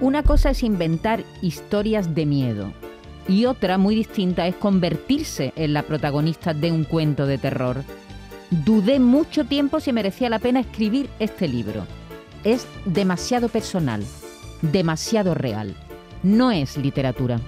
Una cosa es inventar historias de miedo y otra muy distinta es convertirse en la protagonista de un cuento de terror. Dudé mucho tiempo si merecía la pena escribir este libro es demasiado personal, demasiado real. No es literatura.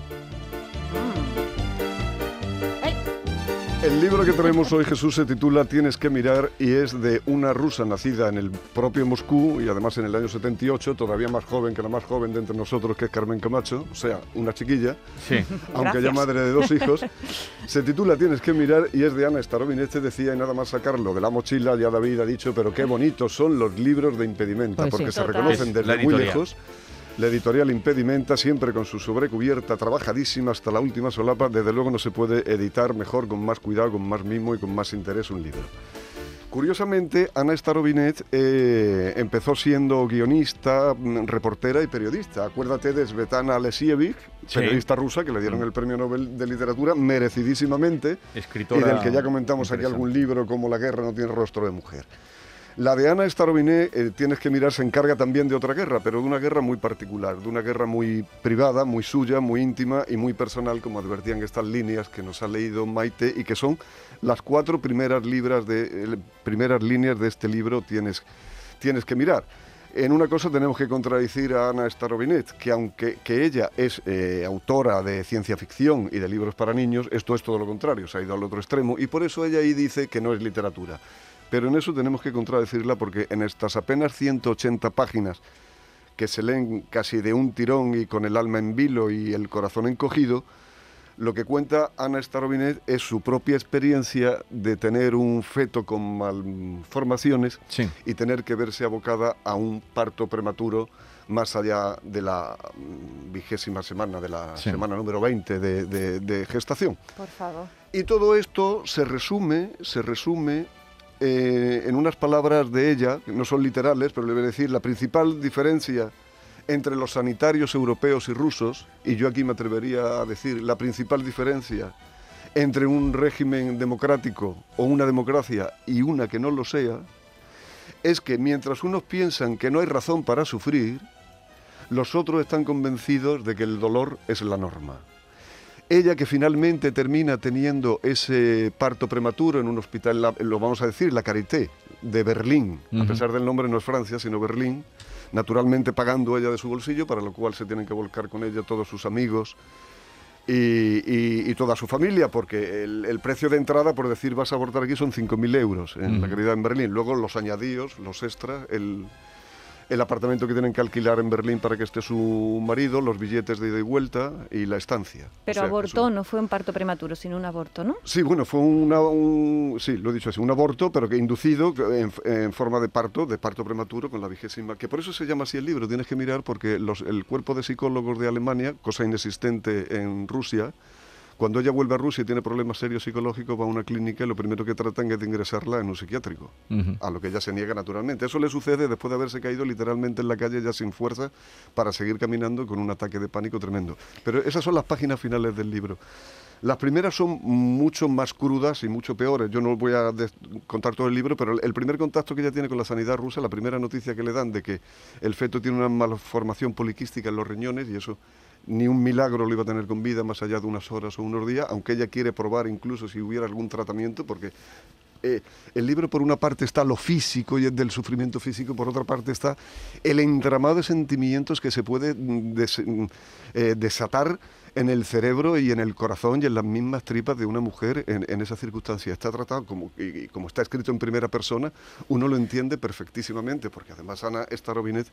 El libro que traemos hoy, Jesús, se titula Tienes que mirar y es de una rusa nacida en el propio Moscú y además en el año 78, todavía más joven que la más joven de entre nosotros, que es Carmen Camacho, o sea, una chiquilla, sí. aunque ya madre de dos hijos. se titula Tienes que mirar y es de Ana Starovinete, decía, y nada más sacarlo de la mochila, ya David ha dicho, pero qué bonitos son los libros de impedimenta, pues porque se reconocen desde muy lejos la editorial Impedimenta, siempre con su sobrecubierta, trabajadísima hasta la última solapa, desde luego no se puede editar mejor, con más cuidado, con más mimo y con más interés un libro. Curiosamente, Ana Starobinet eh, empezó siendo guionista, mm, reportera y periodista. Acuérdate de Svetlana Alesievich, periodista rusa que le dieron mm. el premio Nobel de Literatura merecidísimamente. Escritora. Y del que ya comentamos aquí algún libro como La guerra no tiene rostro de mujer. La de Ana Starobiné, eh, tienes que mirar, se encarga también de otra guerra, pero de una guerra muy particular, de una guerra muy privada, muy suya, muy íntima y muy personal, como advertían estas líneas que nos ha leído Maite y que son las cuatro primeras, libras de, primeras líneas de este libro, tienes, tienes que mirar. En una cosa tenemos que contradecir a Ana Starobinet, que aunque que ella es eh, autora de ciencia ficción y de libros para niños, esto es todo lo contrario, se ha ido al otro extremo y por eso ella ahí dice que no es literatura. Pero en eso tenemos que contradecirla porque en estas apenas 180 páginas que se leen casi de un tirón y con el alma en vilo y el corazón encogido, lo que cuenta Ana Starobinet es su propia experiencia de tener un feto con malformaciones y tener que verse abocada a un parto prematuro más allá de la mm, vigésima semana, de la semana número 20 de, de, gestación. Por favor. Y todo esto se resume, se resume eh, en unas palabras de ella, que no son literales, pero le voy a decir, la principal diferencia entre los sanitarios europeos y rusos, y yo aquí me atrevería a decir, la principal diferencia entre un régimen democrático o una democracia y una que no lo sea, es que mientras unos piensan que no hay razón para sufrir, los otros están convencidos de que el dolor es la norma. Ella que finalmente termina teniendo ese parto prematuro en un hospital, lo vamos a decir, la Carité de Berlín, a pesar del nombre no es Francia, sino Berlín, naturalmente pagando ella de su bolsillo, para lo cual se tienen que volcar con ella todos sus amigos y, toda su familia, porque el, precio de entrada, por decir vas a abortar aquí, son 5.000 euros en la caridad en Berlín. Luego los añadidos, los extras, el, el apartamento que tienen que alquilar en Berlín para que esté su marido, los billetes de ida y vuelta y la estancia. Pero abortó, no fue un parto prematuro, sino un aborto, ¿no? Sí, bueno, fue una, un, sí, lo he dicho así, un aborto, pero que inducido en, forma de parto, de parto prematuro con la vigésima, que por eso se llama así el libro, tienes que mirar porque los, el cuerpo de psicólogos de Alemania, cosa inexistente en Rusia, cuando ella vuelve a Rusia y tiene problemas serios psicológicos, va a una clínica y lo primero que tratan es de ingresarla en un psiquiátrico, a lo que ella se niega naturalmente. Eso le sucede después de haberse caído literalmente en la calle ya sin fuerza para seguir caminando con un ataque de pánico tremendo. Pero esas son las páginas finales del libro. Las primeras son mucho más crudas y mucho peores. Yo no voy a contar todo el libro, pero el primer contacto que ella tiene con la sanidad rusa, la primera noticia que le dan de que el feto tiene una malformación poliquística en los riñones y eso ni un milagro lo iba a tener con vida más allá de unas horas o unos días, aunque ella quiere probar incluso si hubiera algún tratamiento, porque eh, el libro por una parte está lo físico y del sufrimiento físico, por otra parte está el entramado de sentimientos que se puede mm, mm, eh, desatar en el cerebro y en el corazón y en las mismas tripas de una mujer en, esa circunstancia. Está tratado como, y, como está escrito en primera persona, uno lo entiende perfectísimamente, porque además Ana Starobinet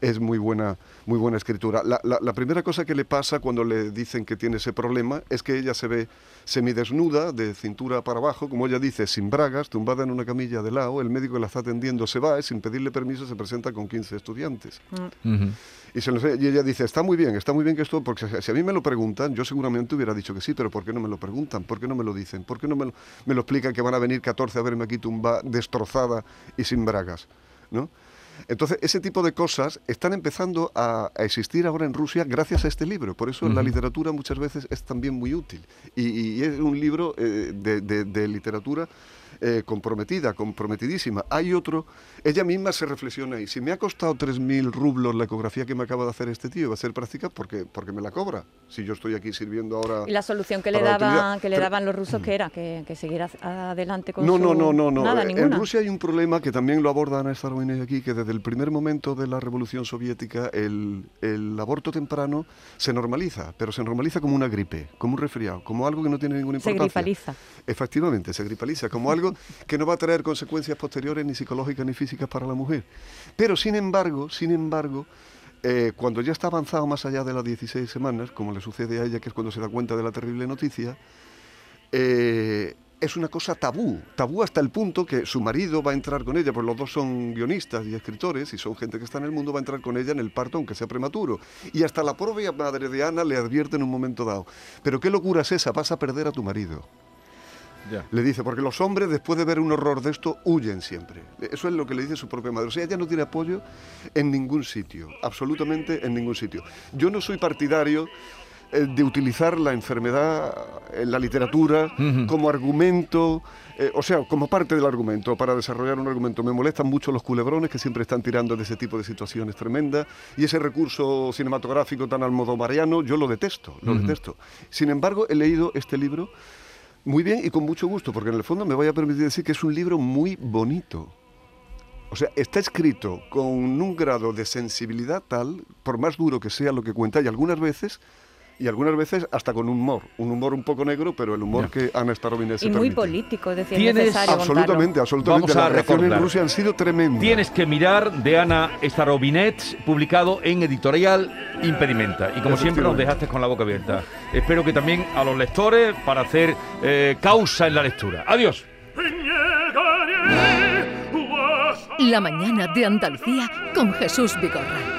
es muy buena, muy buena escritura. La, la, primera cosa que le pasa cuando le dicen que tiene ese problema es que ella se ve semidesnuda, de cintura para abajo, como ella dice, sin bragas, tumbada en una camilla de lado, el médico que la está atendiendo se va, sin pedirle permiso se presenta con 15 estudiantes. Mm. Y, se enseña, y ella dice, está muy bien, está muy bien que esto, porque si- si a mí me lo preguntan, yo seguramente hubiera dicho que sí, pero ¿por qué no me lo preguntan? ¿Por qué no me lo dicen? ¿Por qué no me lo, me lo explican que van a venir 14 a verme aquí tumba, destrozada y sin bragas? ¿no? Entonces, ese tipo de cosas están empezando a, a existir ahora en Rusia gracias a este libro. Por eso la literatura muchas veces es también muy útil. Y, y es un libro eh, de, de- de literatura eh, comprometida, comprometidísima. Hay otro, ella misma se reflexiona y si me ha costado 3.000 rublos la ecografía que me acaba de hacer este tío, va a ser práctica porque, porque me la cobra. Si yo estoy aquí sirviendo ahora... Y la solución que le, que Pero- daban los rusos, que era? Que, que siguiera adelante con No, su... no, no, no, no. Nada. En Rusia hay un problema que también lo aborda Ana Starobinek aquí, que desde el primer momento de la Revolución Soviética el, el aborto temprano se normaliza, pero se normaliza como una gripe, como un resfriado, como algo que no tiene ninguna Se importancia. gripaliza. Efectivamente, se gripaliza, como algo que no va a traer consecuencias posteriores ni psicológicas ni físicas para la mujer. Pero sin embargo, sin embargo, eh, cuando ya está avanzado más allá de las 16 semanas, como le sucede a ella, que es cuando se da cuenta de la terrible noticia, eh, es una cosa tabú, tabú hasta el punto que su marido va a entrar con ella, pues los dos son guionistas y escritores y son gente que está en el mundo, va a entrar con ella en el parto aunque sea prematuro. Y hasta la propia madre de Ana le advierte en un momento dado, pero qué locura es esa, vas a perder a tu marido. Ya. Le dice, porque los hombres después de ver un horror de esto huyen siempre. Eso es lo que le dice su propia madre. O sea, ella no tiene apoyo en ningún sitio, absolutamente en ningún sitio. Yo no soy partidario eh, de utilizar la enfermedad en la literatura como argumento, eh, o sea, como parte del argumento, para desarrollar un argumento. Me molestan mucho los culebrones que siempre están tirando de ese tipo de situaciones tremendas y ese recurso cinematográfico tan almodovariano, yo lo detesto, lo detesto. Sin embargo, he leído este libro muy bien y con mucho gusto, porque en el fondo me voy a permitir decir que es un libro muy bonito. O sea, está escrito con un grado de sensibilidad tal, por más duro que sea lo que cuenta, y algunas veces, y algunas veces hasta con humor. Un humor un poco negro, pero el humor que Ana Starobinek se Y muy permite. político, es decir, Tienes- necesario Absolutamente, absolutamente. Vamos a Las reacciones en Rusia han sido tremendas. Tienes que mirar de Ana Starobinet, publicado en editorial Impedimenta. Y como siempre nos dejaste con la boca abierta. Espero que también a los lectores para hacer eh, causa en la lectura. Adiós. La mañana de Andalucía con Jesús Vigorra.